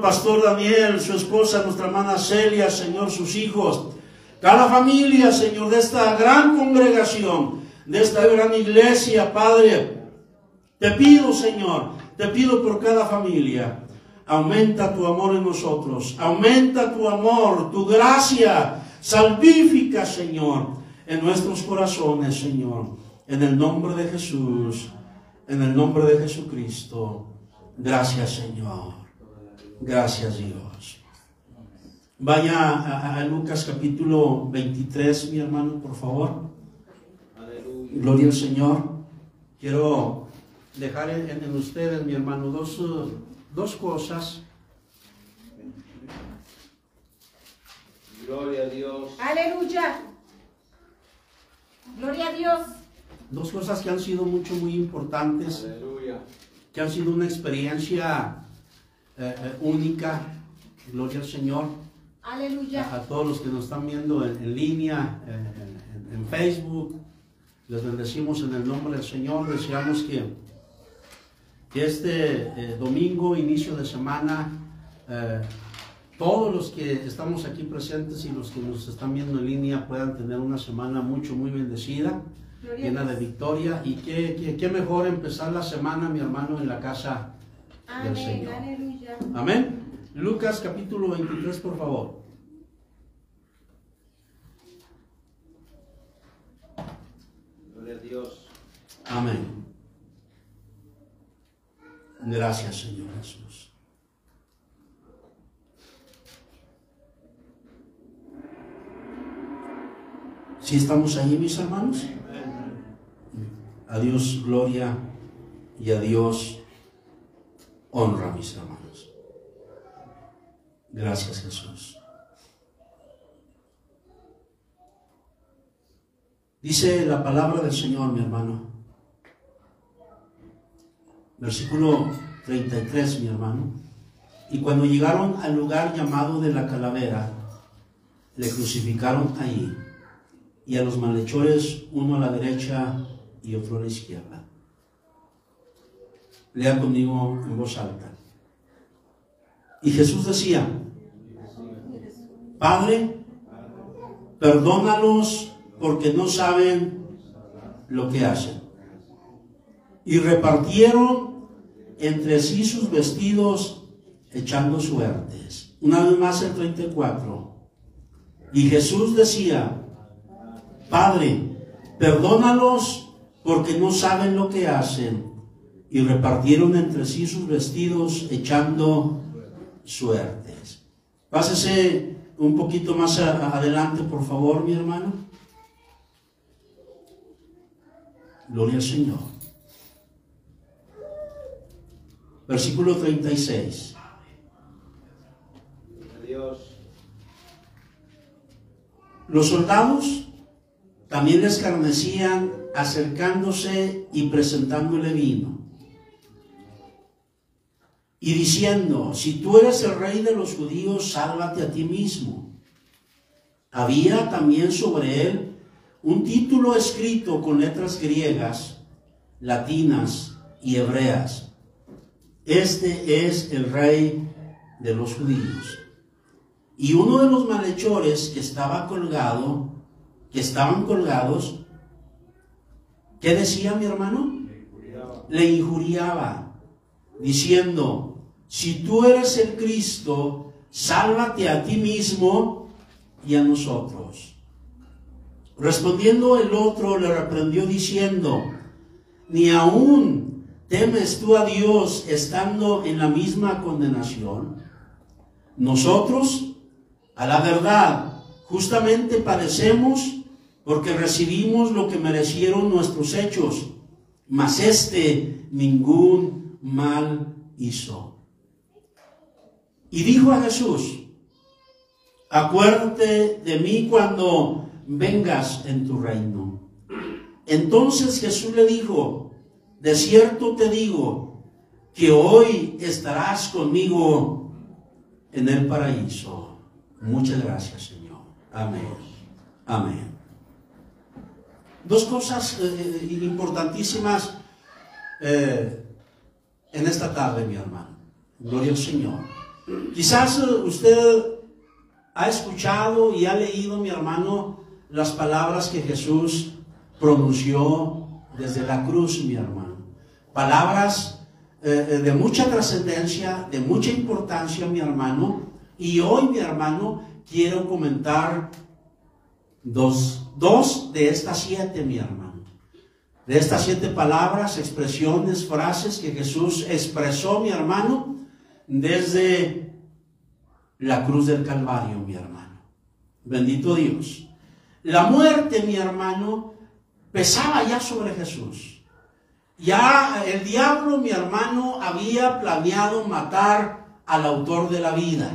pastor Daniel, su esposa, nuestra hermana Celia, Señor, sus hijos, cada familia, Señor, de esta gran congregación, de esta gran iglesia, Padre. Te pido, Señor, te pido por cada familia. Aumenta tu amor en nosotros. Aumenta tu amor, tu gracia salvífica, Señor, en nuestros corazones, Señor. En el nombre de Jesús, en el nombre de Jesucristo. Gracias, Señor. Gracias, Dios. Vaya a, a Lucas capítulo 23, mi hermano, por favor. Gloria al Señor. Quiero dejar en, en ustedes, mi hermano, dos, dos cosas. Gloria a Dios. Aleluya. Gloria a Dios. Dos cosas que han sido mucho, muy importantes, Aleluya. que han sido una experiencia eh, eh, única. Gloria al Señor. Aleluya. a todos los que nos están viendo en, en línea, eh, en, en- en Facebook, les bendecimos en el nombre del Señor. Deseamos que, que este eh, domingo, inicio de semana, eh, todos los que estamos aquí presentes y los que nos están viendo en línea puedan tener una semana mucho, muy bendecida, Gloria llena de victoria. Y qué, qué- qué mejor empezar la semana, mi hermano, en la casa del Amén. Señor. Aleluya. Amén. Lucas capítulo 23, por favor. Gloria a Dios. Amén. Gracias, Señor Jesús. Si estamos ahí, mis hermanos? A Dios gloria y a Dios honra, mis hermanos. Gracias, Jesús. Dice la palabra del Señor, mi hermano. Versículo 33, mi hermano. Y cuando llegaron al lugar llamado de la calavera, le crucificaron ahí, y a los malhechores, uno a la derecha y otro a la izquierda. Lea conmigo en voz alta. Y Jesús decía, Padre, perdónalos porque no saben lo que hacen. Y repartieron entre sí sus vestidos echando suertes. Una vez más el 34. Y Jesús decía, Padre, perdónalos porque no saben lo que hacen. Y repartieron entre sí sus vestidos echando suertes. Pásese un poquito más a- adelante, por favor, mi hermano. Gloria al Señor. Versículo 36. Gloria a Dios. Los soldados también le escarnecían acercándose y presentándole vino. Y diciendo, si tú eres el rey de los judíos, sálvate a ti mismo. Había también sobre él un título escrito con letras griegas, latinas y hebreas. Este es el rey de los judíos. Y uno de los malhechores que estaba colgado, que estaban colgados, ¿qué decía mi hermano? Le injuriaba, diciendo, si tú eres el Cristo, sálvate a ti mismo y a nosotros. Respondiendo el otro le reprendió diciendo, ni aún temes tú a Dios estando en la misma condenación. Nosotros, a la verdad, justamente padecemos porque recibimos lo que merecieron nuestros hechos, mas este ningún mal hizo. Y dijo a Jesús, acuérdate de mí cuando vengas en tu reino. Entonces Jesús le dijo, de cierto te digo, que hoy estarás conmigo en el paraíso. Muchas gracias, Señor. Amén. Amén. Dos cosas eh, importantísimas eh, en esta tarde, mi hermano. Gloria al Señor. Quizás eh, usted ha escuchado y ha leído, mi hermano, las palabras que Jesús pronunció desde la cruz, mi hermano. Palabras eh, eh, de mucha trascendencia, de mucha importancia, mi hermano. Y hoy, mi hermano, quiero comentar dos, dos de estas siete, mi hermano. De estas siete palabras, expresiones, frases que Jesús expresó, mi hermano, desde la cruz del Calvario, mi hermano. Bendito Dios. La muerte, mi hermano, pesaba ya sobre Jesús. Ya el diablo, mi hermano, había planeado matar al autor de la vida.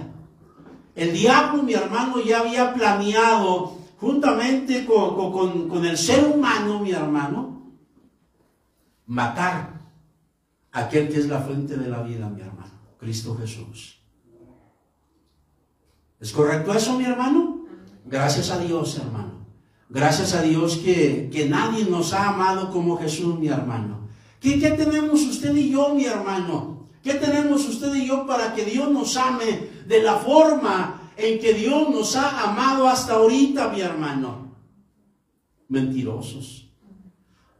El diablo, mi hermano, ya había planeado, juntamente con, con el ser humano, mi hermano, matar aquel que es la fuente de la vida, mi hermano, Cristo Jesús. ¿Es correcto eso, mi hermano? Gracias a Dios, hermano. Gracias a Dios que, que nadie nos ha amado como Jesús, mi hermano. ¿Qué, ¿Qué tenemos usted y yo, mi hermano? ¿Qué tenemos usted y yo para que Dios nos ame de la forma en que Dios nos ha amado hasta ahorita, mi hermano? Mentirosos,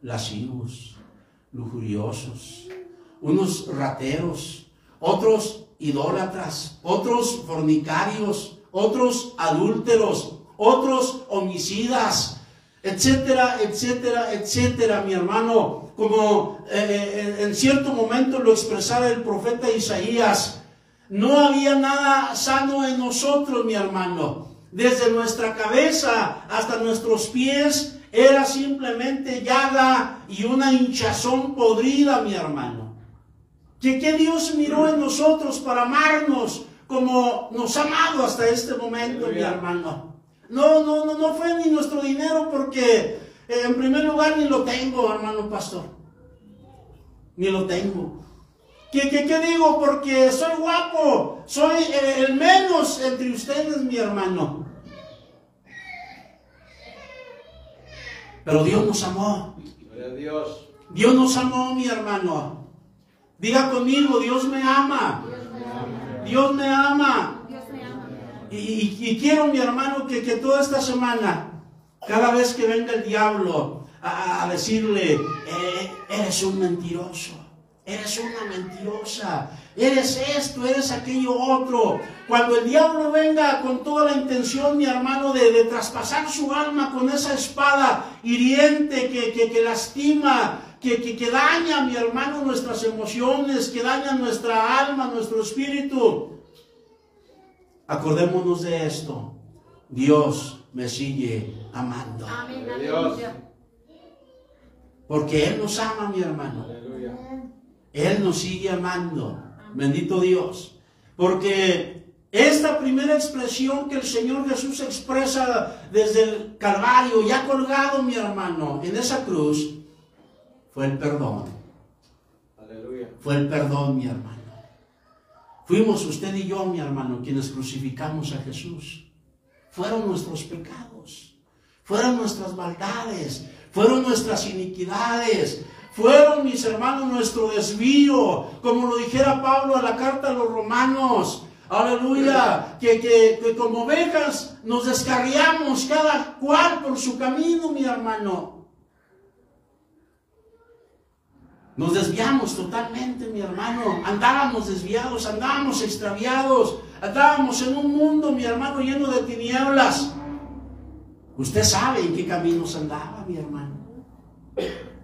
lascivos, lujuriosos, unos rateros, otros idólatras, otros fornicarios, otros adúlteros, otros homicidas, etcétera, etcétera, etcétera, mi hermano. Como eh, eh, en cierto momento lo expresaba el profeta Isaías, no había nada sano en nosotros, mi hermano. Desde nuestra cabeza hasta nuestros pies era simplemente llaga y una hinchazón podrida, mi hermano. Que, que Dios miró en nosotros para amarnos como nos ha amado hasta este momento, mi hermano. No, no, no, no fue ni nuestro dinero porque eh, en primer lugar ni lo tengo, hermano pastor. Ni lo tengo. ¿Qué, qué, qué digo? Porque soy guapo, soy eh, el menos entre ustedes, mi hermano. Pero Dios nos amó. Dios. Dios nos amó, mi hermano. Diga conmigo, Dios me ama. Dios me ama. Y, quiero, mi hermano, que, que, toda esta semana, cada vez que venga el diablo a, decirle, eh, eres un mentiroso, eres una mentirosa, eres esto, eres aquello otro. Cuando el diablo venga con toda la intención, mi hermano, de, traspasar su alma con esa espada hiriente que, que lastima, que, que, daña, mi hermano, nuestras emociones, que daña nuestra alma, nuestro espíritu. Acordémonos de esto. Dios me sigue amando. Amén, Porque Él nos ama, mi hermano. Él nos sigue amando. Bendito Dios. Porque esta primera expresión que el Señor Jesús expresa desde el Calvario, ya colgado, mi hermano, en esa cruz, fue el perdón. Aleluya. Fue el perdón, mi hermano. Fuimos usted y yo, mi hermano, quienes crucificamos a Jesús. Fueron nuestros pecados, fueron nuestras maldades, fueron nuestras iniquidades, fueron, mis hermanos, nuestro desvío, como lo dijera Pablo a la carta a los romanos. Aleluya, que, que, que como ovejas nos descarriamos cada cual por su camino, mi hermano. Nos desviamos totalmente, mi hermano. Andábamos desviados, andábamos extraviados, andábamos en un mundo, mi hermano, lleno de tinieblas. Usted sabe en qué caminos andaba, mi hermano.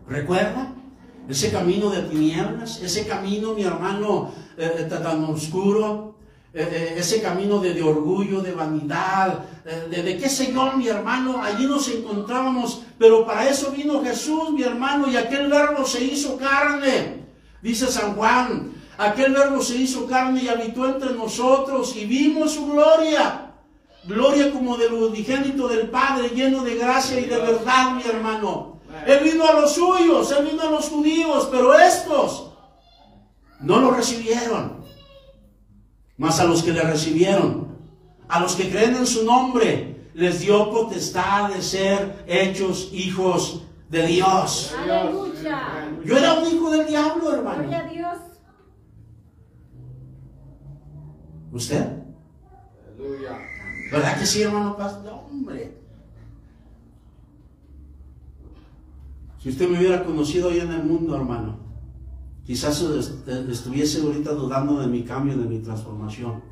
¿Recuerda? Ese camino de tinieblas, ese camino, mi hermano, eh, eh, tan oscuro, eh, eh, ese camino de, orgullo, de vanidad, de, qué yo, mi hermano, allí nos encontrábamos, pero para eso vino Jesús, mi hermano, y aquel verbo se hizo carne, dice San Juan, aquel verbo se hizo carne y habitó entre nosotros y vimos su gloria, gloria como del unigénito del Padre, lleno de gracia y de verdad, mi hermano. Él vino a los suyos, él vino a los judíos, pero estos no lo recibieron. Mas a los que le recibieron, a los que creen en su nombre, les dio potestad de ser hechos hijos de Dios. Aleluya. Yo era un hijo del diablo, hermano. Gloria a Dios. ¿Usted? Aleluya. ¿Verdad que sí, hermano Paz? No, hombre. Si usted me hubiera conocido hoy en el mundo, hermano, quizás est- estuviese ahorita dudando de mi cambio, de mi transformación.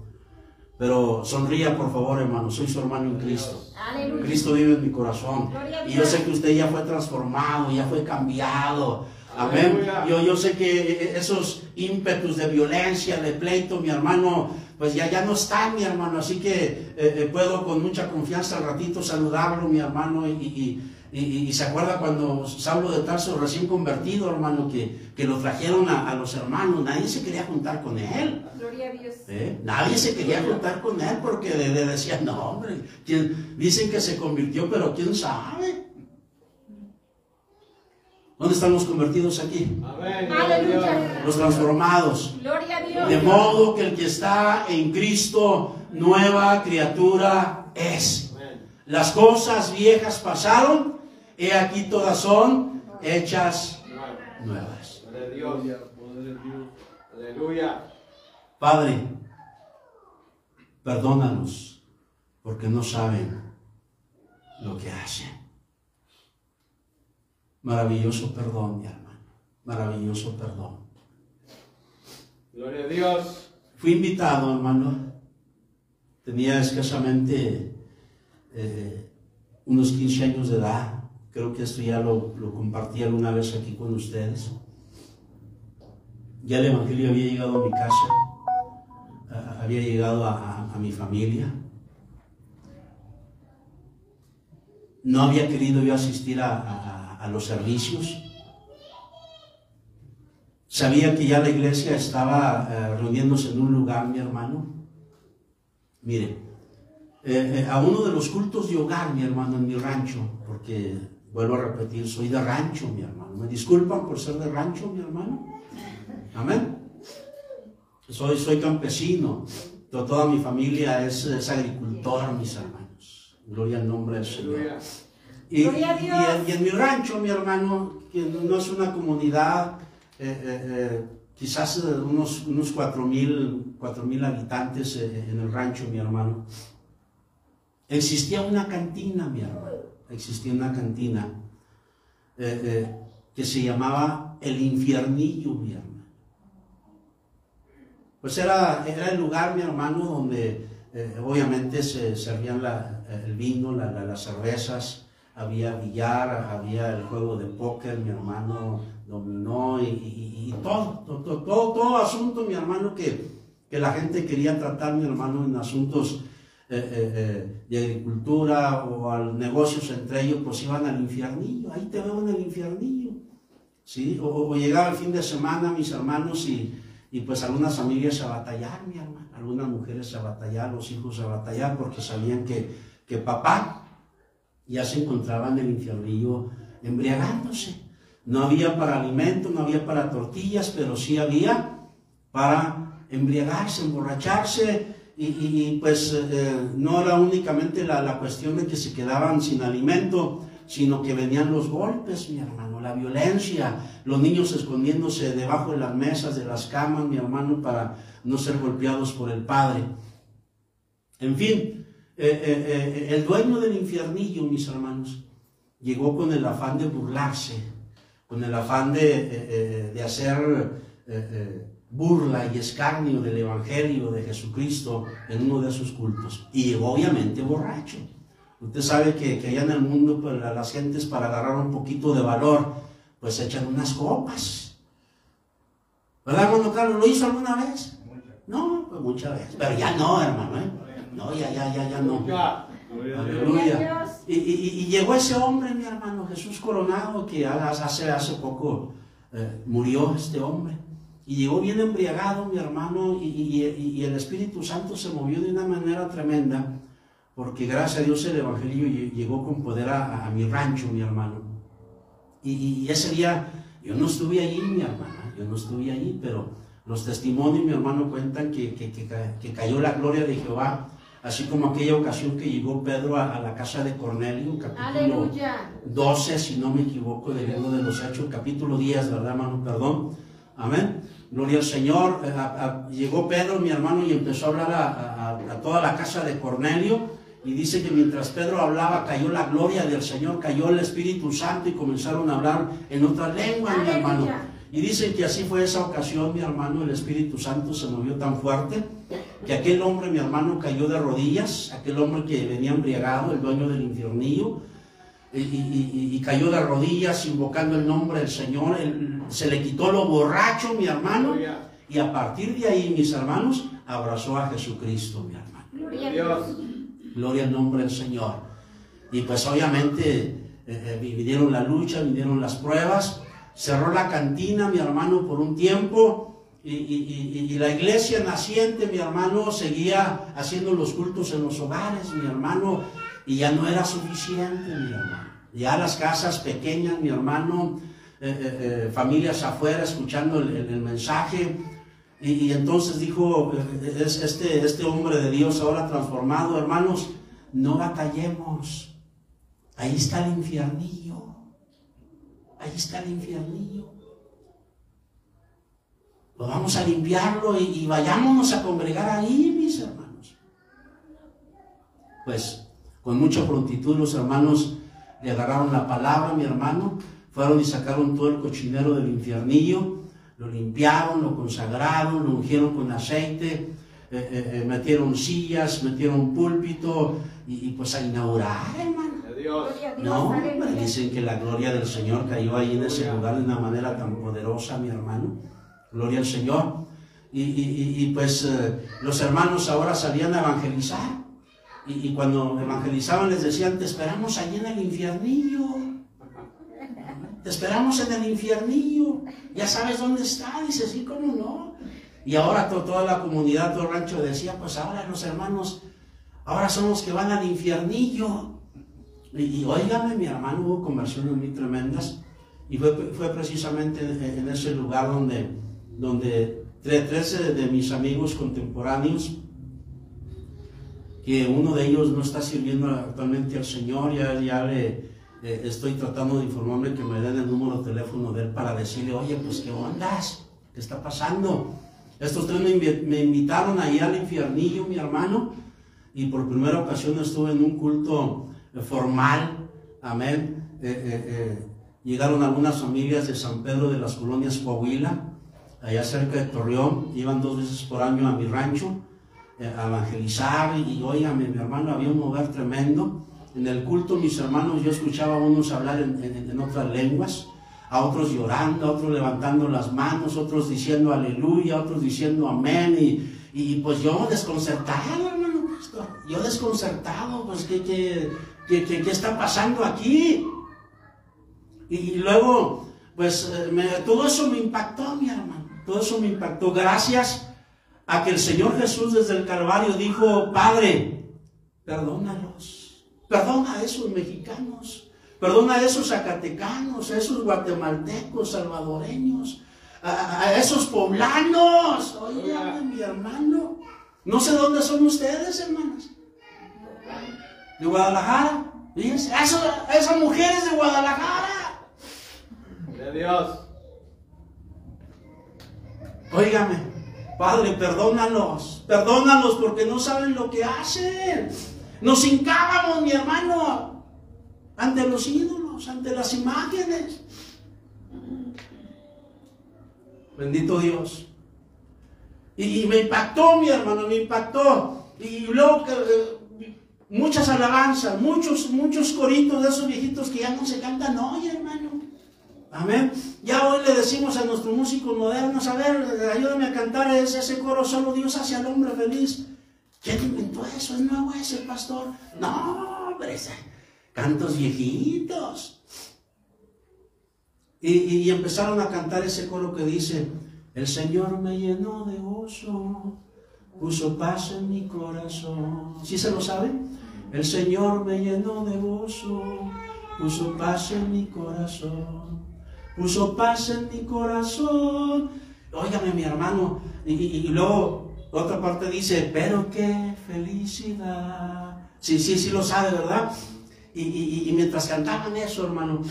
Pero sonría, por favor, hermano. Soy su hermano en Cristo. Aleluya. Cristo vive en mi corazón. Y yo sé que usted ya fue transformado, ya fue cambiado. Amén. Yo, yo sé que esos ímpetus de violencia, de pleito, mi hermano, pues ya, ya no están, mi hermano. Así que eh, eh, puedo con mucha confianza al ratito saludarlo, mi hermano. Y, y- y- y se acuerda cuando Saulo de Tarso, recién convertido, hermano, que, que lo trajeron a, a los hermanos. Nadie se quería juntar con él. Gloria a Dios. ¿Eh? Nadie se quería juntar con él porque de- de- decían, no, hombre, ¿quién- dicen que se convirtió, pero quién sabe. ¿Dónde están los convertidos aquí? Amén. Aleluya. Los transformados. Gloria a Dios. De modo que el que está en Cristo, nueva criatura es. Las cosas viejas pasaron, he aquí todas son hechas nuevas. Gloria a Dios. Aleluya. Padre, perdónalos porque no saben lo que hacen. Maravilloso perdón, mi hermano. Maravilloso perdón. Gloria a Dios. Fui invitado, hermano. Tenía escasamente eh, unos 15 años de edad. Creo que esto ya lo, lo compartí alguna vez aquí con ustedes. Ya el Evangelio había llegado a mi casa, había llegado a, a- mi familia. No había querido yo asistir a, a- a los servicios. Sabía que ya la iglesia estaba eh, reuniéndose en un lugar, mi hermano. Mire, eh, eh, a uno de los cultos de hogar, mi hermano, en mi rancho, porque vuelvo a repetir, soy de rancho, mi hermano. ¿Me disculpan por ser de rancho, mi hermano? Amén. Soy, soy campesino. To- Toda mi familia es, es agricultor, mis hermanos. Gloria al nombre del Señor. Y, Gloria a y- Dios. y en, mi rancho, mi hermano, que no es una comunidad, eh, eh, eh, quizás unos, unos cuatro mil, cuatro mil habitantes en el rancho, mi hermano. Existía una cantina, mi hermano. Existía una cantina eh, eh, que se llamaba El Infiernillo, mi hermano. Pues era, era el lugar, mi hermano, donde eh, obviamente se servían el vino, la- la- las cervezas, había billar, había el juego de póker, mi hermano dominó y, y- todo, todo, todo, todo asunto, mi hermano, que, que la gente quería tratar, mi hermano, en asuntos eh, eh, eh, de agricultura o al negocios entre ellos, pues iban al infiernillo, ahí te veo en el infiernillo. ¿sí? O, o llegaba el fin de semana mis hermanos y, y pues algunas familias a batallar, mi hermano, algunas mujeres a batallar, los hijos a batallar, porque sabían que, que papá ya se encontraba en el infiernillo embriagándose. No había para alimento, no había para tortillas, pero sí había para embriagarse, emborracharse. Y, pues eh, eh, no era únicamente la, la cuestión de que se quedaban sin alimento, sino que venían los golpes, mi hermano, la violencia, los niños escondiéndose debajo de las mesas, de las camas, mi hermano, para no ser golpeados por el padre. En fin, eh, el dueño del infiernillo, mis hermanos, llegó con el afán de burlarse, con el afán de, de hacer burla y escarnio del Evangelio de Jesucristo en uno de sus cultos. Y llegó obviamente borracho. Usted sabe que, que allá en el mundo pues, la- las gentes para agarrar un poquito de valor, pues echan unas copas. ¿Verdad, hermano Carlos? ¿Lo hizo alguna vez? No, pues muchas veces. Pero ya no, hermano, ¿eh? No, ya, ya, ya, ya no. Aleluya. Y, y- y llegó ese hombre, mi hermano, Jesús Coronado, que hace, hace poco eh, murió este hombre. Y llegó bien embriagado, mi hermano, y, y- y el Espíritu Santo se movió de una manera tremenda, porque gracias a Dios el Evangelio lle- llegó con poder a, a mi rancho, mi hermano. Y, y ese día, yo no estuve allí, mi hermana, yo no estuve allí, pero los testimonios, mi hermano, cuentan que, que- que ca- que cayó la gloria de Jehová, así como aquella ocasión que llegó Pedro a, a la casa de Cornelio, capítulo Aleluya. 12, si no me equivoco, del libro de los Hechos, capítulo 10, ¿verdad, hermano? Perdón. Amén. Gloria al Señor, eh, a- a- llegó Pedro, mi hermano, y empezó a hablar a, a- toda la casa de Cornelio. Y dice que mientras Pedro hablaba, cayó la gloria del Señor, cayó el Espíritu Santo y comenzaron a hablar en otras lenguas, mi hermano. Y dicen que así fue esa ocasión, mi hermano, el Espíritu Santo se movió tan fuerte que aquel hombre, mi hermano, cayó de rodillas, aquel hombre que venía embriagado, el dueño del infiernillo, y, y- y- y cayó de rodillas invocando el nombre del Señor, Él- se le quitó lo borracho, mi hermano, y a partir de ahí, mis hermanos, abrazó a Jesucristo, mi hermano. Gloria a Dios. Dios. Gloria al nombre del Señor. Y pues obviamente eh, eh, vinieron la lucha, vinieron las pruebas. Cerró la cantina, mi hermano, por un tiempo. Y, y- y- y la iglesia naciente, mi hermano, seguía haciendo los cultos en los hogares, mi hermano. Y ya no era suficiente, mi hermano. Ya las casas pequeñas, mi hermano, eh, eh, eh, familias afuera escuchando el, mensaje. Y, entonces dijo es- este, este hombre de Dios ahora transformado, hermanos, no batallemos. Ahí está el infiernillo. Ahí está el infiernillo. Pues vamos a limpiarlo y, y vayámonos a congregar ahí, mis hermanos. Pues con mucha prontitud los hermanos le agarraron la palabra, mi hermano, fueron y sacaron todo el cochinero del infiernillo, lo limpiaron, lo consagraron, lo ungieron con aceite, eh, eh, eh, metieron sillas, metieron púlpito y, y pues a inaugurar, hermano. Dios. Gloria a Dios. No, hombre, dicen que la gloria del Señor cayó ahí en ese lugar de una manera tan poderosa, mi hermano. Gloria al Señor. Y, y- y- y, pues eh, los hermanos ahora salían a evangelizar. Y, y cuando evangelizaban les decían, te esperamos allí en el infiernillo. Te esperamos en el infiernillo. Ya sabes dónde está. Dice, sí, cómo no. Y ahora to- toda la comunidad, todo el rancho decía, pues ahora los hermanos, ahora son los que van al infiernillo. Y, y óigame, mi hermano, hubo conversiones muy tremendas. Y fue, fue precisamente en, en ese lugar donde, donde tre- tres de mis amigos contemporáneos, que uno de ellos no está sirviendo actualmente al Señor, ya, ya eh, estoy tratando de informarme que me den el número de teléfono de él para decirle, oye, pues qué ondas, qué está pasando. Estos tres me, me invitaron ahí al infiernillo, mi hermano, y por primera ocasión estuve en un culto eh, formal, amén. Eh, llegaron algunas familias de San Pedro de las colonias Coahuila, allá cerca de Torreón, iban dos veces por año a mi rancho a evangelizar. Y, óigame, mi hermano, había un mover tremendo. En el culto, mis hermanos, yo escuchaba a unos hablar en, en- otras lenguas, a otros llorando, a otros levantando las manos, otros diciendo aleluya, otros diciendo amén, y, y, pues yo desconcertado, hermano, yo desconcertado, pues ¿qué, qué, qué, qué- qué está pasando aquí? Y, y luego, pues eh, me- todo eso me impactó, mi hermano, todo eso me impactó, gracias a que el Señor Jesús desde el Calvario dijo, Padre, perdónalos, perdona a esos mexicanos, perdona a esos zacatecanos, a esos guatemaltecos, salvadoreños, a, esos poblanos. Oigan, mi hermano, no sé dónde son ustedes, hermanas. De Guadalajara, fíjense, esas mujeres de Guadalajara. De Dios. Óigame, Padre, perdónalos, perdónalos porque no saben lo que hacen. Nos hincábamos, mi hermano, ante los ídolos, ante las imágenes. Bendito Dios. Y, me impactó, mi hermano, me impactó. Y luego eh, muchas alabanzas, muchos, muchos coritos de esos viejitos que ya no se cantan hoy. Amén. Ya hoy le decimos a nuestros músicos modernos, a ver, ayúdame a cantar ese, coro, solo Dios hace al hombre feliz. ¿Quién inventó eso? ¿Es nuevo ese pastor? No, hombre, cantos viejitos. Y, y- empezaron a cantar ese coro que dice, el Señor me llenó de gozo, puso paz en mi corazón. ¿Sí se lo sabe? El Señor me llenó de gozo, puso paz en mi corazón, puso paz en mi corazón. Óigame mi hermano, y, y- y luego otra parte dice, pero qué felicidad. Sí, sí, sí lo sabe, ¿verdad? Y, y- y mientras cantaban eso, hermano,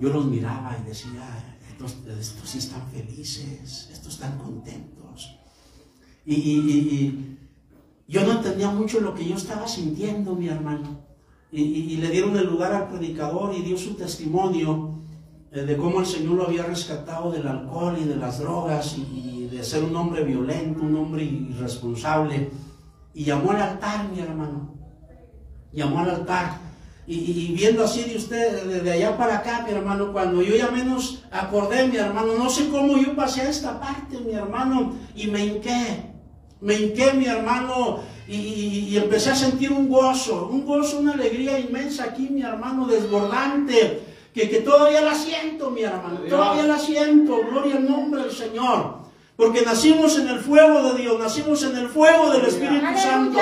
yo los miraba y decía, estos, estos sí están felices, estos están contentos. Y, y, yo no entendía mucho lo que yo estaba sintiendo, mi hermano. Y, le dieron el lugar al predicador y dio su testimonio de cómo el Señor lo había rescatado del alcohol y de las drogas y, de ser un hombre violento, un hombre irresponsable. Y llamó al altar, mi hermano. Llamó al altar. Y, viendo así de usted, de allá para acá, mi hermano, cuando yo ya menos acordé, mi hermano, no sé cómo yo pasé a esta parte, mi hermano, y me hinqué. Me hinqué, mi hermano, y, empecé a sentir un gozo, un gozo, una alegría inmensa aquí, mi hermano, desbordante, que, que todavía la siento, mi hermano, todavía la siento, gloria al nombre del Señor. Porque nacimos en el fuego de Dios, nacimos en el fuego del Espíritu Santo,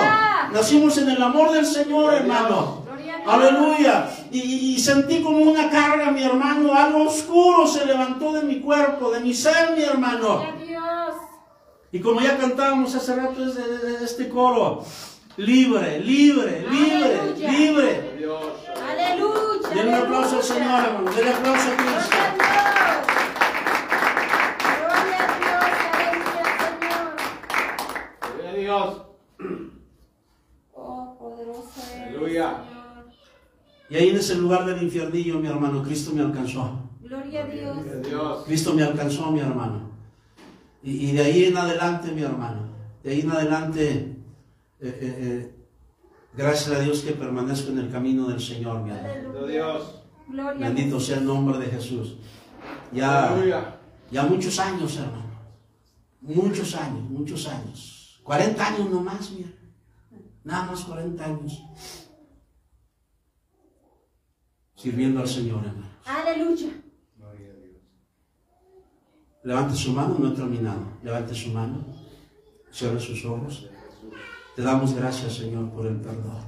nacimos en el amor del Señor, hermano. Aleluya. Y, sentí como una carga, mi hermano, algo oscuro se levantó de mi cuerpo, de mi ser, mi hermano. Y como ya cantábamos hace rato desde este coro, libre, libre, libre, libre. Aleluya. Denle un aplauso al Señor, hermano. Denle aplauso a Cristo. Gloria a Dios. Gloria a Dios. Oh, poderoso Aleluya. Y ahí en ese lugar del infiernillo, mi hermano, Cristo me alcanzó. Gloria a Dios. Cristo me alcanzó, mi hermano. Y, de ahí en adelante, mi hermano, de ahí en adelante, eh, eh, eh, gracias a Dios que permanezco en el camino del Señor, mi. Dios. Bendito sea el nombre de Jesús. Ya, ya muchos años, hermano. Muchos años, muchos años. 40 años nomás, mira. Nada más 40 años. Sirviendo al Señor, hermano. Aleluya. Levante su mano, no he terminado. Levante su mano, cierre sus ojos. Te damos gracias, Señor, por el perdón.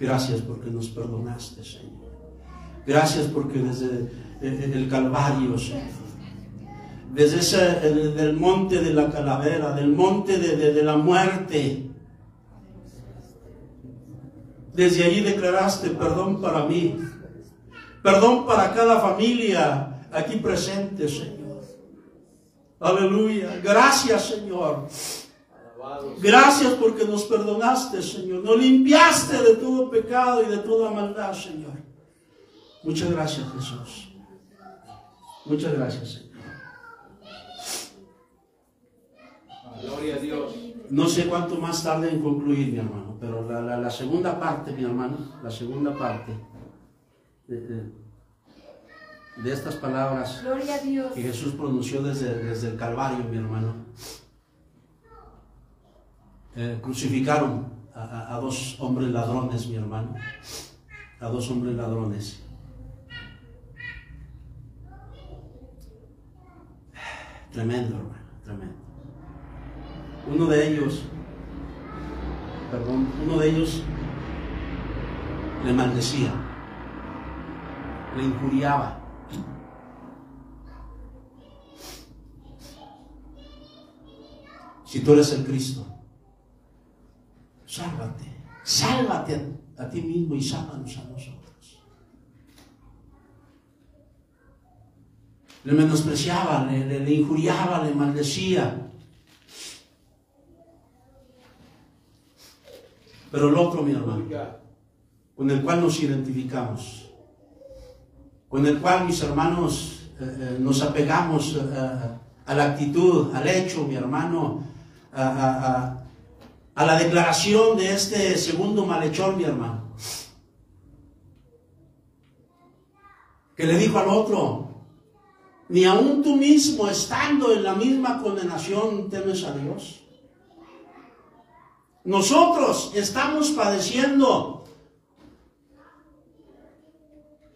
Gracias porque nos perdonaste, Señor. Gracias porque desde el Calvario, Señor, desde ese, el, del monte de la calavera, del monte de, de la muerte, desde allí declaraste perdón para mí, perdón para cada familia aquí presente, Señor. Aleluya. Gracias, Señor. Gracias porque nos perdonaste, Señor. Nos limpiaste de todo pecado y de toda maldad, Señor. Muchas gracias, Jesús. Muchas gracias, Señor. Gloria a Dios. No sé cuánto más tarde en concluir, mi hermano, pero la, segunda parte, mi hermano, la segunda parte de estas palabras que Jesús pronunció desde, desde el Calvario, mi hermano. Eh, crucificaron a, dos hombres ladrones, mi hermano. A dos hombres ladrones. Tremendo, hermano, tremendo. Uno de ellos, perdón, uno de ellos le maldecía, le injuriaba Si tú eres el Cristo, sálvate, sálvate a, ti mismo y sálvanos a nosotros. Le menospreciaba, le, injuriaba, le maldecía. Pero el otro, mi hermano, con el cual nos identificamos, con el cual mis hermanos eh, eh, nos apegamos eh, a la actitud, al hecho, mi hermano, a, la declaración de este segundo malhechor, mi hermano. Que le dijo al otro, ni aun tú mismo estando en la misma condenación temes a Dios. Nosotros estamos padeciendo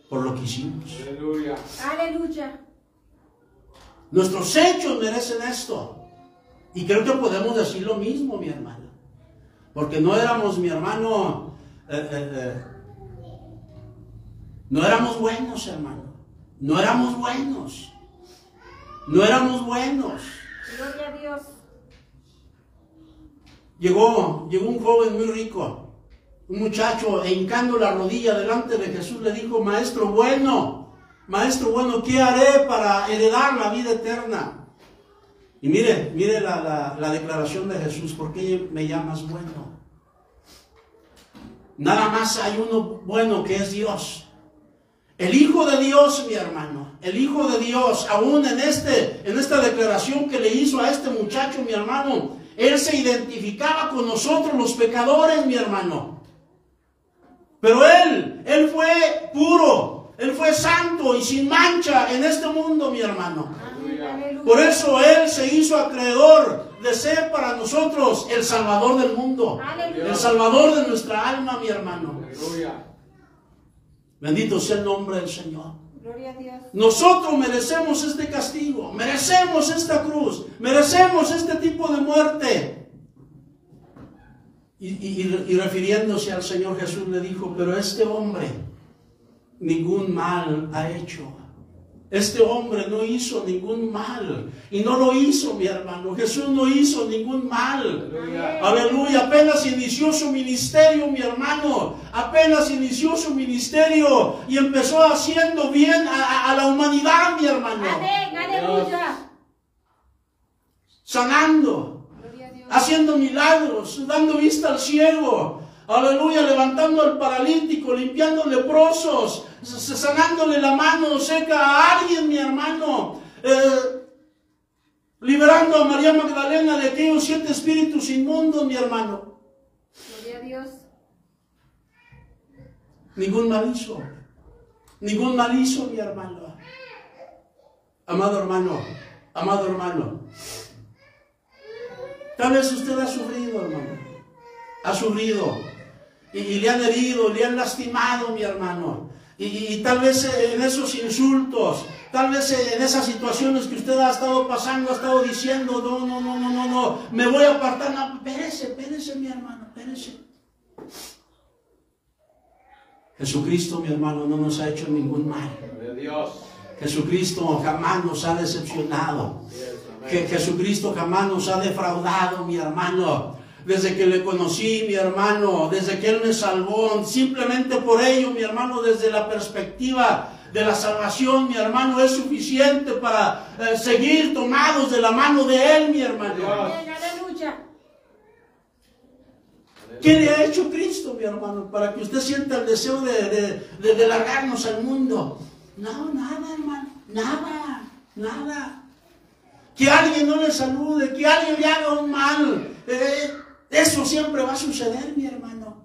por lo que hicimos. Aleluya. Aleluya. Nuestros hechos merecen esto. Y creo que podemos decir lo mismo, mi hermano. Porque no éramos, mi hermano, eh, eh, eh, no éramos buenos, hermano. No éramos buenos. No éramos buenos. Gloria a Dios. Llegó, llegó un joven muy rico, un muchacho, e hincando la rodilla delante de Jesús, le dijo, maestro bueno, Maestro bueno, ¿qué haré para heredar la vida eterna? Y mire, mire la, la- la declaración de Jesús, ¿por qué me llamas bueno? Nada más hay uno bueno que es Dios. El Hijo de Dios, mi hermano, el Hijo de Dios, aún en, este, en esta declaración que le hizo a este muchacho, mi hermano, Él se identificaba con nosotros los pecadores, mi hermano. Pero Él, Él fue puro, Él fue santo y sin mancha en este mundo, mi hermano. Por eso Él se hizo acreedor de ser para nosotros el Salvador del mundo, Aleluya. el Salvador de nuestra alma, mi hermano. Aleluya. Bendito sea el nombre del Señor. Gloria a Dios. Nosotros merecemos este castigo, merecemos esta cruz, merecemos este tipo de muerte. Y, y- y refiriéndose al Señor Jesús le dijo, pero este hombre ningún mal ha hecho. Este hombre no hizo ningún mal. Y no lo hizo, mi hermano. Jesús no hizo ningún mal. Aleluya. Aleluya, apenas inició su ministerio, mi hermano. Apenas inició su ministerio y empezó haciendo bien a, a- a la humanidad, mi hermano. Amén. Aleluya. Sanando, haciendo milagros, dando vista al ciego. Aleluya, levantando al paralítico, limpiando leprosos, sanándole la mano seca a alguien, mi hermano. Eh, liberando a María Magdalena de aquellos siete espíritus inmundos, mi hermano. Gloria a Dios. Ningún mal hizo. Ningún mal hizo, mi hermano. Amado hermano, amado hermano. Tal vez usted ha sufrido, hermano. Ha sufrido. Y, y le han herido, le han lastimado, mi hermano. Y, tal vez en esos insultos, tal vez en esas situaciones que usted ha estado pasando, ha estado diciendo, no, no, no, no, no, no, me voy a apartar. No, espérese, espérese, mi hermano, espérese. Jesucristo, mi hermano, no nos ha hecho ningún mal. Dios. Jesucristo jamás nos ha decepcionado. Que Jesucristo jamás nos ha defraudado, mi hermano. Desde que le conocí, mi hermano, desde que Él me salvó, simplemente por ello, mi hermano, desde la perspectiva de la salvación, mi hermano, es suficiente para eh, seguir tomados de la mano de Él, mi hermano. Amén. Aleluya. ¿Qué le ha hecho Cristo, mi hermano, para que usted sienta el deseo de, de, de- de largarnos al mundo? No, nada, hermano, nada, nada. Que alguien no le salude, que alguien le haga un mal, eh, eso siempre va a suceder, mi hermano.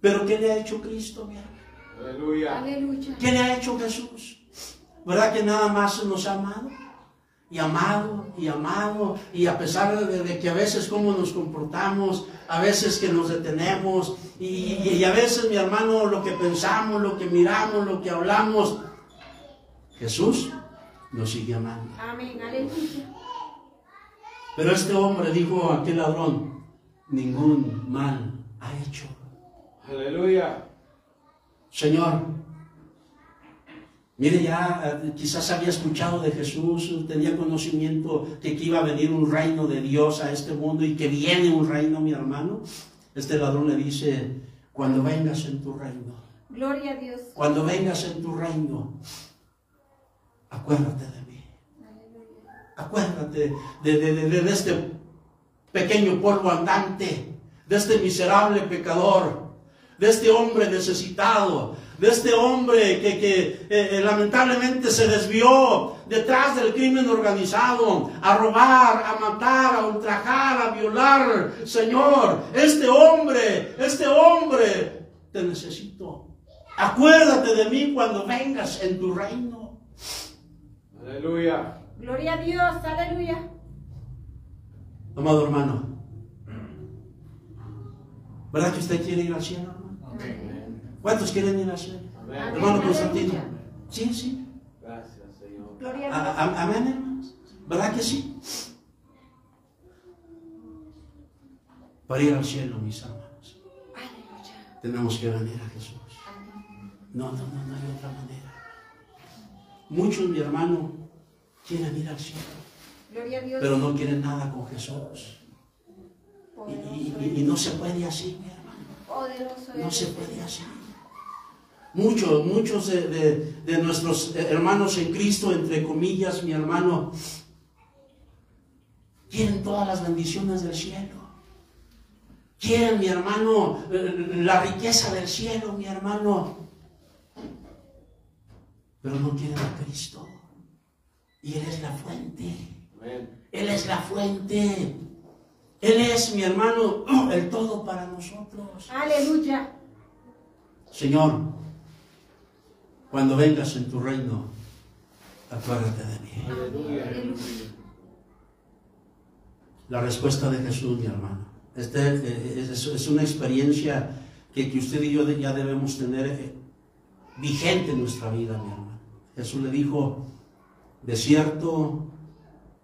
Pero ¿qué le ha hecho Cristo, mi hermano? Aleluya. Aleluya. ¿Qué le ha hecho Jesús? ¿Verdad que nada más nos ha amado? Y amado, y amado, y a pesar de, de que a veces cómo nos comportamos, a veces que nos detenemos, y, y- y a veces, mi hermano, lo que pensamos, lo que miramos, lo que hablamos, Jesús nos sigue amando. Amén. Aleluya. Pero este hombre dijo a aquel ladrón, ningún mal ha hecho. Aleluya. Señor, mire ya, eh, quizás había escuchado de Jesús, tenía conocimiento de que iba a venir un reino de Dios a este mundo y que viene un reino, mi hermano. Este ladrón le dice, cuando vengas en tu reino, Gloria a Dios. cuando vengas en tu reino, acuérdate de mí. Aleluya. Acuérdate de, de- de- de este pequeño polvo andante, de este miserable pecador, de este hombre necesitado, de este hombre que, que, eh, eh, lamentablemente se desvió detrás del crimen organizado, a robar, a matar, a ultrajar, a violar. Señor, este hombre, este hombre, te necesito. Acuérdate de mí cuando vengas en tu reino. Aleluya. Gloria a Dios. Aleluya. Amado hermano, ¿verdad que usted quiere ir al cielo? hermano? Amén. ¿Cuántos quieren ir al cielo? Amén. Hermano Constantino. Sí, sí. Gracias, Señor. Gloria A- Dios. a- amén, hermanos. ¿Verdad que sí? Para ir al cielo, mis hermanos, Aleluya. tenemos que venir a Jesús. No, no, no, no hay otra manera. Muchos, mi hermano, quieren ir al cielo, Gloria a Dios. pero no quieren nada con Jesús. Y, y- y- y no se puede así, mi hermano. No se puede así. Muchos, muchos de, de- de nuestros hermanos en Cristo, entre comillas, mi hermano, quieren todas las bendiciones del cielo. Quieren, mi hermano, la riqueza del cielo, mi hermano. Pero no quieren a Cristo. Y Él es la fuente. Él es la fuente. Él es, mi hermano, el todo para nosotros. Aleluya. Señor, cuando vengas en tu reino, acuérdate de mí. Aleluya. La respuesta de Jesús, mi hermano. Este, eh, es, es una experiencia que, que usted y yo ya debemos tener eh, vigente en nuestra vida, mi hermano. Jesús le dijo, de cierto,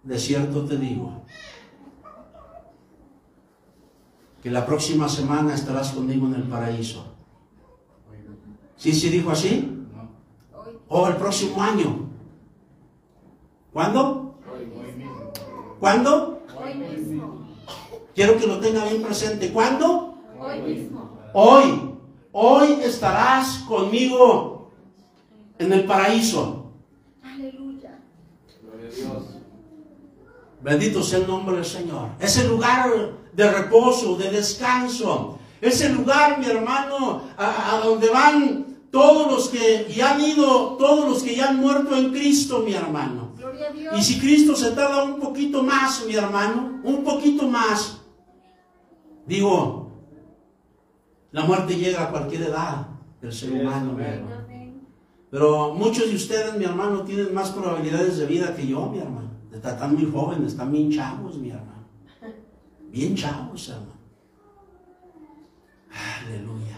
de cierto te digo, que la próxima semana estarás conmigo en el paraíso. ¿Sí, sí dijo así? ¿O el próximo año? ¿Cuándo? ¿Cuándo? hoy mismo. Quiero que lo tenga bien presente. ¿Cuándo? Hoy mismo. Hoy. Hoy estarás conmigo en el paraíso. Aleluya. Gloria a Dios. Bendito sea el nombre del Señor. Es el lugar de reposo, de descanso. Es el lugar, mi hermano, a, a donde van todos los que ya han ido, todos los que ya han muerto en Cristo, mi hermano. Gloria a Dios. Y si Cristo se tarda un poquito más, mi hermano, un poquito más, digo, la muerte llega a cualquier edad del ser humano, mi hermano. Pero muchos de ustedes, mi hermano, tienen más probabilidades de vida que yo, mi hermano. Están muy jóvenes, están bien chavos, mi hermano. Bien chavos, hermano. Aleluya.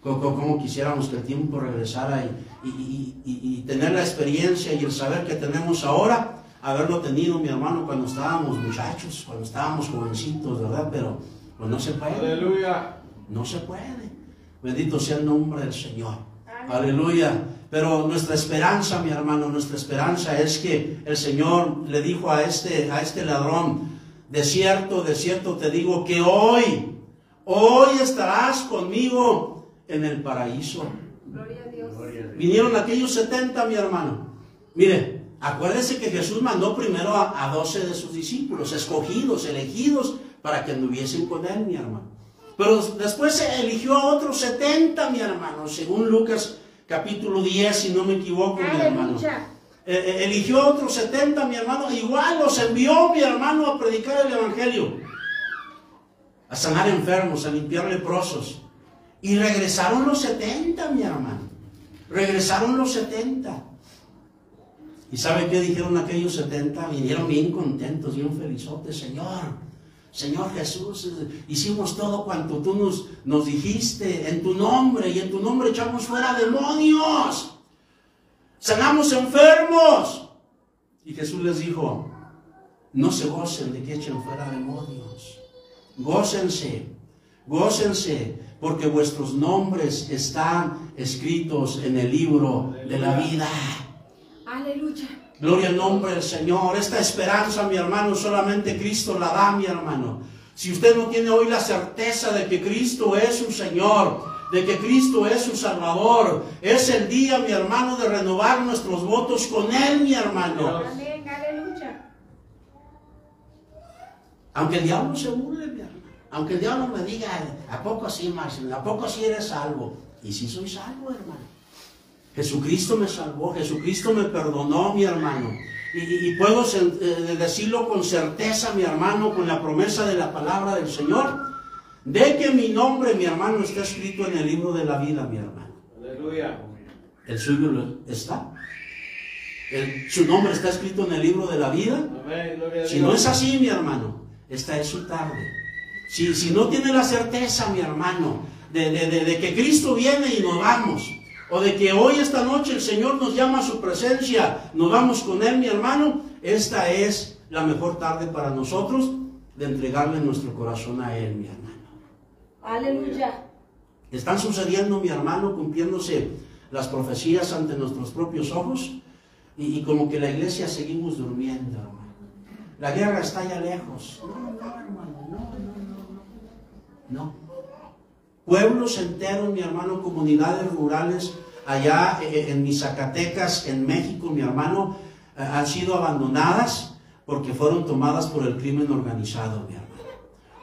Co- co- Como quisiéramos que el tiempo regresara y, y- y- y- y tener la experiencia y el saber que tenemos ahora, haberlo tenido, mi hermano, cuando estábamos muchachos, cuando estábamos jovencitos, ¿verdad? Pero pues no se puede. Aleluya. No se puede. Bendito sea el nombre del Señor. Aleluya. Pero nuestra esperanza, mi hermano, nuestra esperanza es que el Señor le dijo a este, a este ladrón, de cierto, de cierto te digo que hoy, hoy estarás conmigo en el paraíso. Gloria a Dios. Vinieron aquellos 70, mi hermano. Mire, acuérdese que Jesús mandó primero a, a 12 de sus discípulos, escogidos, elegidos, para que anduviesen con él, mi hermano. Pero después se eligió a otros 70, mi hermano, según Lucas capítulo 10, si no me equivoco, mi hermano. Eh, eh, eligió a otros 70, mi hermano, igual los envió, mi hermano, a predicar el Evangelio, a sanar enfermos, a limpiar leprosos. Y regresaron los 70, mi hermano. Regresaron los 70. ¿Y sabe qué dijeron aquellos 70? Vinieron bien contentos, bien felizotes, Señor. Señor Jesús, hicimos todo cuanto tú nos, nos dijiste en tu nombre y en tu nombre echamos fuera demonios. Sanamos enfermos. Y Jesús les dijo, no se gocen de que echen fuera demonios. Gócense, gócense, porque vuestros nombres están escritos en el libro de la vida. Aleluya. Gloria al nombre del Señor. Esta esperanza, mi hermano, solamente Cristo la da, mi hermano. Si usted no tiene hoy la certeza de que Cristo es su Señor, de que Cristo es su Salvador, es el día, mi hermano, de renovar nuestros votos con Él, mi hermano. Amén. Aleluya. Aunque el diablo se burle, mi hermano. Aunque el diablo me diga, ¿a poco sí, Marcelo? ¿A poco sí eres salvo? Y sí soy salvo, hermano. Jesucristo me salvó, Jesucristo me perdonó, mi hermano. Y, puedo eh, decirlo con certeza, mi hermano, con la promesa de la palabra del Señor, de que mi nombre, mi hermano, está escrito en el libro de la vida, mi hermano. Aleluya. ¿El suyo está? El- ¿Su nombre está escrito en el libro de la vida? Amén. Si no es así, mi hermano, esta es su tarde. Si, si no tiene la certeza, mi hermano, de, de- de- de que Cristo viene y nos vamos, o de que hoy, esta noche, el Señor nos llama a su presencia, nos vamos con Él, mi hermano, esta es la mejor tarde para nosotros de entregarle nuestro corazón a Él, mi hermano. Aleluya. Están sucediendo, mi hermano, cumpliéndose las profecías ante nuestros propios ojos y, y como que la iglesia seguimos durmiendo, hermano. La guerra está ya lejos. No, no, hermano, no, no, no, no. No. Pueblos enteros, mi hermano, comunidades rurales allá eh, en mis Zacatecas, en México, mi hermano, eh, han sido abandonadas porque fueron tomadas por el crimen organizado, mi hermano.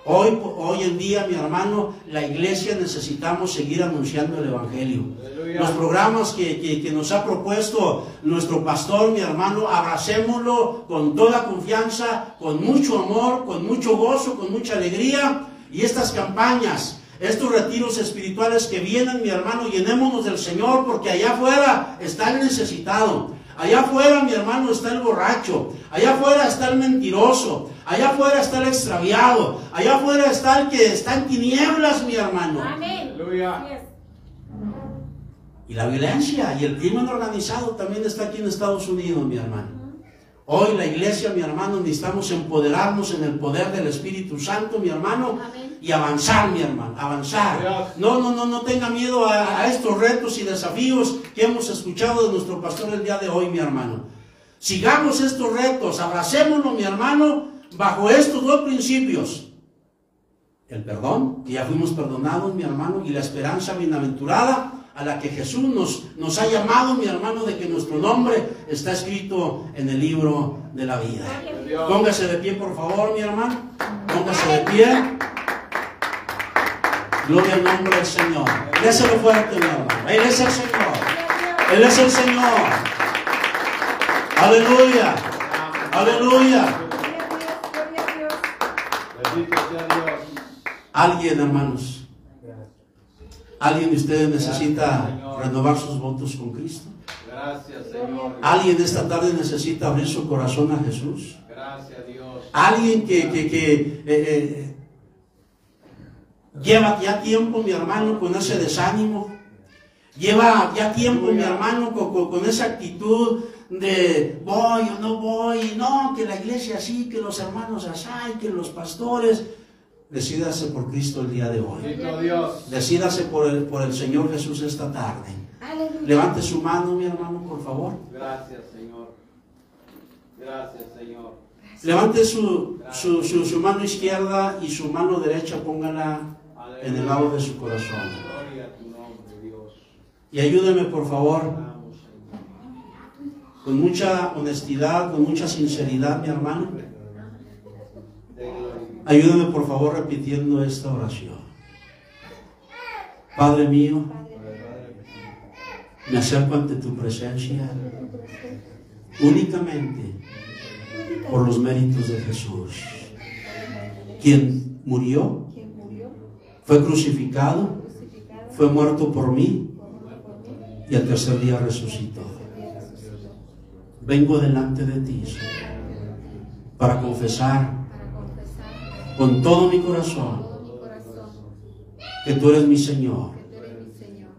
Hoy, hoy en día, mi hermano, la iglesia necesitamos seguir anunciando el Evangelio. Aleluya. Los programas que, que- que nos ha propuesto nuestro pastor, mi hermano, abracémoslo con toda confianza, con mucho amor, con mucho gozo, con mucha alegría. Y estas campañas, estos retiros espirituales que vienen, mi hermano, llenémonos del Señor, porque allá afuera está el necesitado. Allá afuera, mi hermano, está el borracho. Allá afuera está el mentiroso. Allá afuera está el extraviado. Allá afuera está el que está en tinieblas, mi hermano. Amén. Aleluya. Y la violencia y el crimen organizado también está aquí en Estados Unidos, mi hermano. Hoy la iglesia, mi hermano, necesitamos empoderarnos en el poder del Espíritu Santo, mi hermano, Amén. Y avanzar, mi hermano, avanzar. No, no, no, no tenga miedo a, a estos retos y desafíos que hemos escuchado de nuestro pastor el día de hoy, mi hermano. Sigamos estos retos, abracémoslo, mi hermano, bajo estos dos principios. El perdón, que ya fuimos perdonados, mi hermano, y la esperanza bienaventurada a la que Jesús nos, nos ha llamado, mi hermano, de que nuestro nombre está escrito en el libro de la vida. Póngase de pie, por favor, mi hermano. Póngase de pie. Gloria al nombre del Señor. Déselo fuerte, mi hermano. Él es el Señor. Él es el Señor. Aleluya. Aleluya. Gloria a Dios. Bendito sea Dios. Alguien, hermanos. Alguien de ustedes necesita renovar sus votos con Cristo. Gracias, Señor. Alguien esta tarde necesita abrir su corazón a Jesús. Gracias, Dios. Alguien que, que, que, eh, eh, lleva ya tiempo, mi hermano, con ese desánimo. Lleva ya tiempo, mi hermano, con, con- con esa actitud de voy o no voy. No, que la iglesia así, que los hermanos así, que los pastores. Decídase por Cristo el día de hoy. Decídase por el, por el Señor Jesús esta tarde. Aleluya. Levante su mano, mi hermano, por favor. Gracias, Señor. Gracias, Señor. Levante su, su, su- su mano izquierda y su mano derecha, póngala en el lado de su corazón. Y ayúdeme, por favor, con mucha honestidad, con mucha sinceridad, mi hermano. Ayúdame, por favor, repitiendo esta oración. Padre mío, me acerco ante tu presencia únicamente por los méritos de Jesús, Quien murió, fue crucificado, fue muerto por mí y al tercer día resucitó. Vengo delante de ti, Señor, para confesar con todo mi corazón que tú eres mi Señor,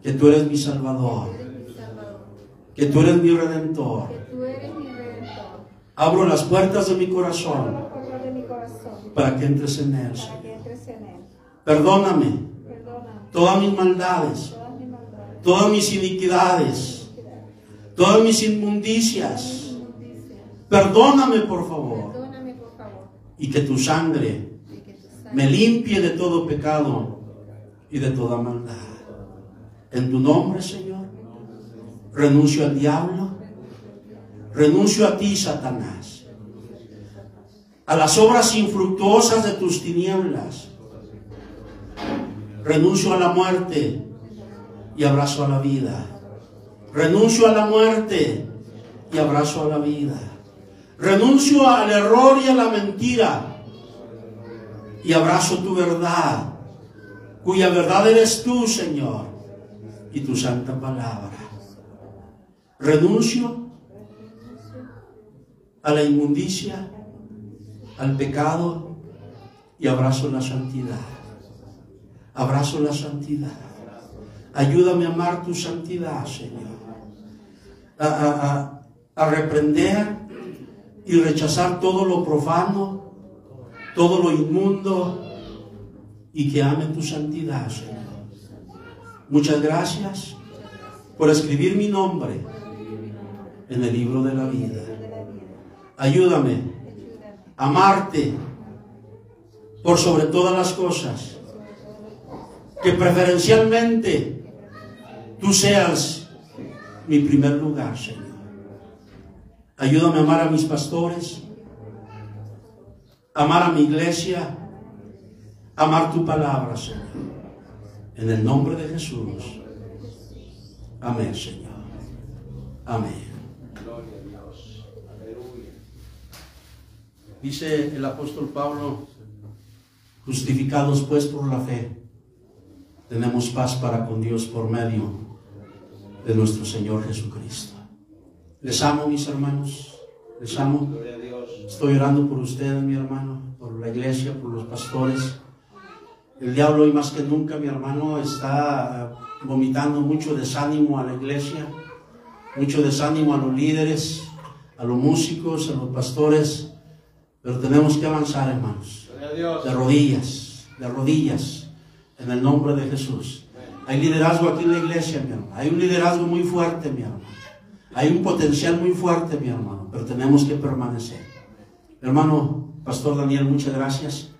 que tú eres mi Salvador, que tú eres mi Redentor. Abro las puertas de mi corazón para que entres en él. Señor. que entres en él. Perdóname. Todas mis maldades, todas mis iniquidades, todas mis inmundicias. Perdóname, por favor, y que tu sangre me limpie de todo pecado y de toda maldad. En tu nombre, Señor, renuncio al diablo, renuncio a ti, Satanás, a las obras infructuosas de tus tinieblas. Renuncio a la muerte y abrazo a la vida. Renuncio a la muerte y abrazo a la vida. Renuncio al error y a la mentira y abrazo tu verdad, cuya verdad eres tú, Señor, y tu santa palabra. Renuncio a la inmundicia, al pecado y abrazo la santidad. Abrazo la santidad. Ayúdame a amar tu santidad, Señor. A, a- a- a reprender y rechazar todo lo profano, todo lo inmundo y que ame tu santidad, Señor. Muchas gracias por escribir mi nombre en el libro de la vida. Ayúdame a amarte por sobre todas las cosas Que preferencialmente tú seas mi primer lugar, Señor. Ayúdame a amar a mis pastores, amar a mi iglesia, amar tu palabra, Señor. En el nombre de Jesús. Amén, Señor. Amén. Gloria a Dios. Aleluya. Dice el apóstol Pablo, justificados pues por la fe, tenemos paz para con Dios por medio de nuestro Señor Jesucristo. Les amo, mis hermanos, les amo. Estoy orando por ustedes, mi hermano, por la iglesia, por los pastores. El diablo hoy más que nunca, mi hermano, está eh, vomitando mucho desánimo a la iglesia, mucho desánimo a los líderes, a los músicos, a los pastores. Pero tenemos que avanzar, hermanos, de rodillas, de rodillas, en el nombre de Jesús. Hay liderazgo aquí en la iglesia, mi hermano. Hay un liderazgo muy fuerte, mi hermano. Hay un potencial muy fuerte, mi hermano, pero tenemos que permanecer. Hermano, Pastor Daniel, muchas gracias.